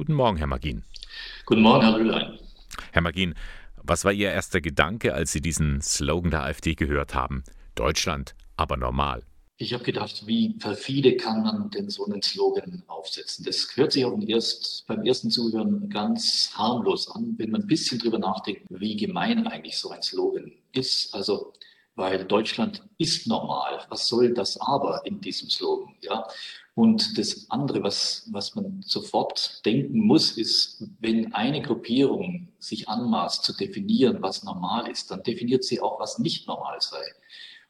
Guten Morgen, Herr Magin. Guten Morgen, Herr Rühlein. Herr Magin, was war Ihr erster Gedanke, als Sie diesen Slogan der AfD gehört haben? Deutschland, aber normal. Ich habe gedacht, wie perfide kann man denn so einen Slogan aufsetzen? Das hört sich auch erst, beim ersten Zuhören ganz harmlos an, wenn man ein bisschen drüber nachdenkt, wie gemein eigentlich so ein Slogan ist. Also, weil Deutschland ist normal. Was soll das aber in diesem Slogan? Ja? Und das andere, was, was man sofort denken muss, ist, wenn eine Gruppierung sich anmaßt zu definieren, was normal ist, dann definiert sie auch, was nicht normal sei.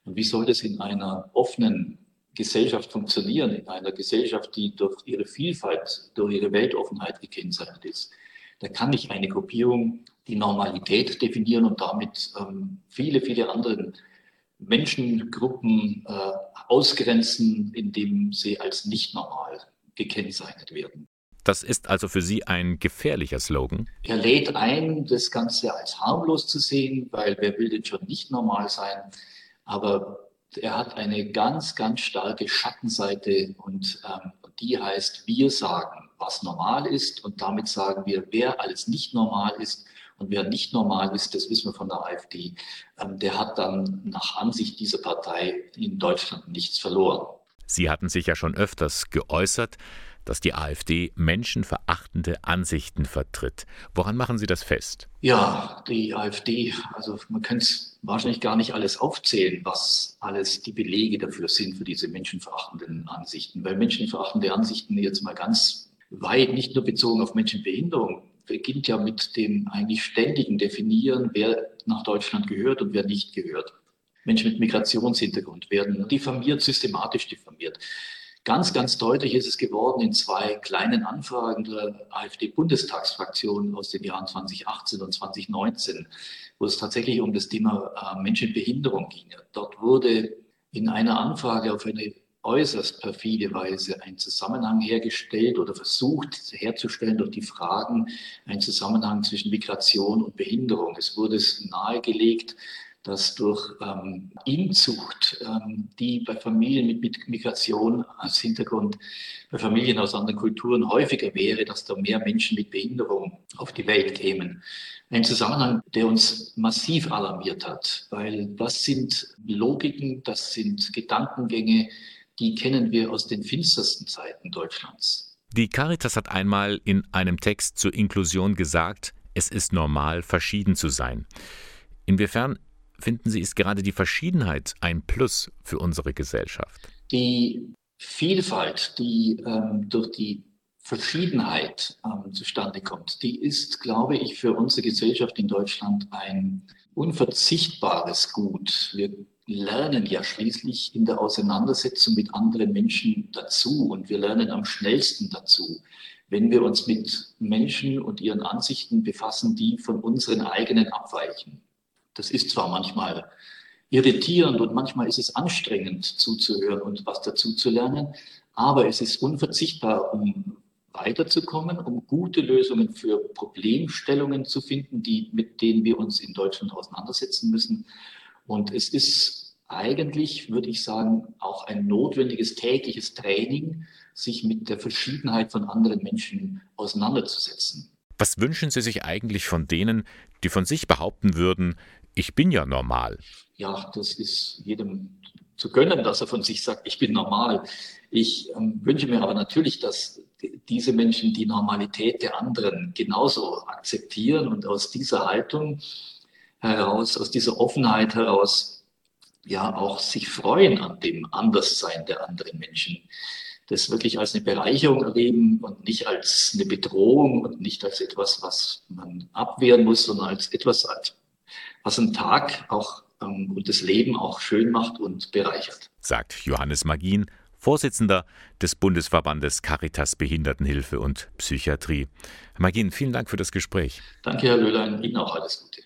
Und wie soll das in einer offenen Gesellschaft funktionieren, in einer Gesellschaft, die durch ihre Vielfalt, durch ihre Weltoffenheit gekennzeichnet ist? Da kann nicht eine Gruppierung die Normalität definieren und damit ähm, viele, viele andere Menschengruppen äh, ausgrenzen, indem sie als nicht normal gekennzeichnet werden. Das ist also für Sie ein gefährlicher Slogan? Er lädt ein, das Ganze als harmlos zu sehen, weil wer will denn schon nicht normal sein? Aber er hat eine ganz, ganz starke Schattenseite und ähm, die heißt, wir sagen, was normal ist und damit sagen wir, wer alles nicht normal ist und wer nicht normal ist, das wissen wir von der AfD, ähm, der hat dann nach Ansicht dieser Partei in Deutschland nichts verloren. Sie hatten sich ja schon öfters geäußert, dass die AfD menschenverachtende Ansichten vertritt. Woran machen Sie das fest? Ja, die AfD, also man kann es wahrscheinlich gar nicht alles aufzählen, was alles die Belege dafür sind, für diese menschenverachtenden Ansichten. Weil menschenverachtende Ansichten jetzt mal ganz weit, nicht nur bezogen auf Menschenbehinderung, beginnt ja mit dem eigentlich ständigen Definieren, wer nach Deutschland gehört und wer nicht gehört. Menschen mit Migrationshintergrund werden diffamiert, systematisch diffamiert. Ganz, ganz deutlich ist es geworden in zwei kleinen Anfragen der AfD-Bundestagsfraktion aus den Jahren 2018 und 2019, wo es tatsächlich um das Thema äh, Menschen mit Behinderung ging. Dort wurde in einer Anfrage auf eine äußerst perfide Weise ein Zusammenhang hergestellt oder versucht herzustellen durch die Fragen, ein Zusammenhang zwischen Migration und Behinderung. Es wurde nahegelegt, dass durch ähm, Inzucht, ähm, die bei Familien mit, mit Migration als Hintergrund, bei Familien aus anderen Kulturen häufiger wäre, dass da mehr Menschen mit Behinderung auf die Welt kämen. Ein Zusammenhang, der uns massiv alarmiert hat, weil das sind Logiken, das sind Gedankengänge, die kennen wir aus den finstersten Zeiten Deutschlands. Die Caritas hat einmal in einem Text zur Inklusion gesagt, es ist normal, verschieden zu sein. Inwiefern finden Sie, ist gerade die Verschiedenheit ein Plus für unsere Gesellschaft? Die Vielfalt, die ähm, durch die Verschiedenheit ähm, zustande kommt, die ist, glaube ich, für unsere Gesellschaft in Deutschland ein unverzichtbares Gut. Wir lernen ja schließlich in der Auseinandersetzung mit anderen Menschen dazu und wir lernen am schnellsten dazu, wenn wir uns mit Menschen und ihren Ansichten befassen, die von unseren eigenen abweichen. Das ist zwar manchmal irritierend und manchmal ist es anstrengend zuzuhören und was dazu zu lernen, aber es ist unverzichtbar, um weiterzukommen, um gute Lösungen für Problemstellungen zu finden, die, mit denen wir uns in Deutschland auseinandersetzen müssen. Und es ist eigentlich, würde ich sagen, auch ein notwendiges tägliches Training, sich mit der Verschiedenheit von anderen Menschen auseinanderzusetzen. Was wünschen Sie sich eigentlich von denen, die von sich behaupten würden, ich bin ja normal? Ja, das ist jedem zu gönnen, dass er von sich sagt, ich bin normal. Ich ähm, wünsche mir aber natürlich, dass diese Menschen die Normalität der anderen genauso akzeptieren und aus dieser Haltung heraus, aus dieser Offenheit heraus, ja auch sich freuen an dem Anderssein der anderen Menschen. Das wirklich als eine Bereicherung erleben und nicht als eine Bedrohung und nicht als etwas, was man abwehren muss, sondern als etwas, was einen Tag auch ähm, und das Leben auch schön macht und bereichert. Sagt Johannes Magin, Vorsitzender des Bundesverbandes Caritas Behindertenhilfe und Psychiatrie. Herr Magin, vielen Dank für das Gespräch. Danke, Herr Löhlein. Ihnen auch alles Gute.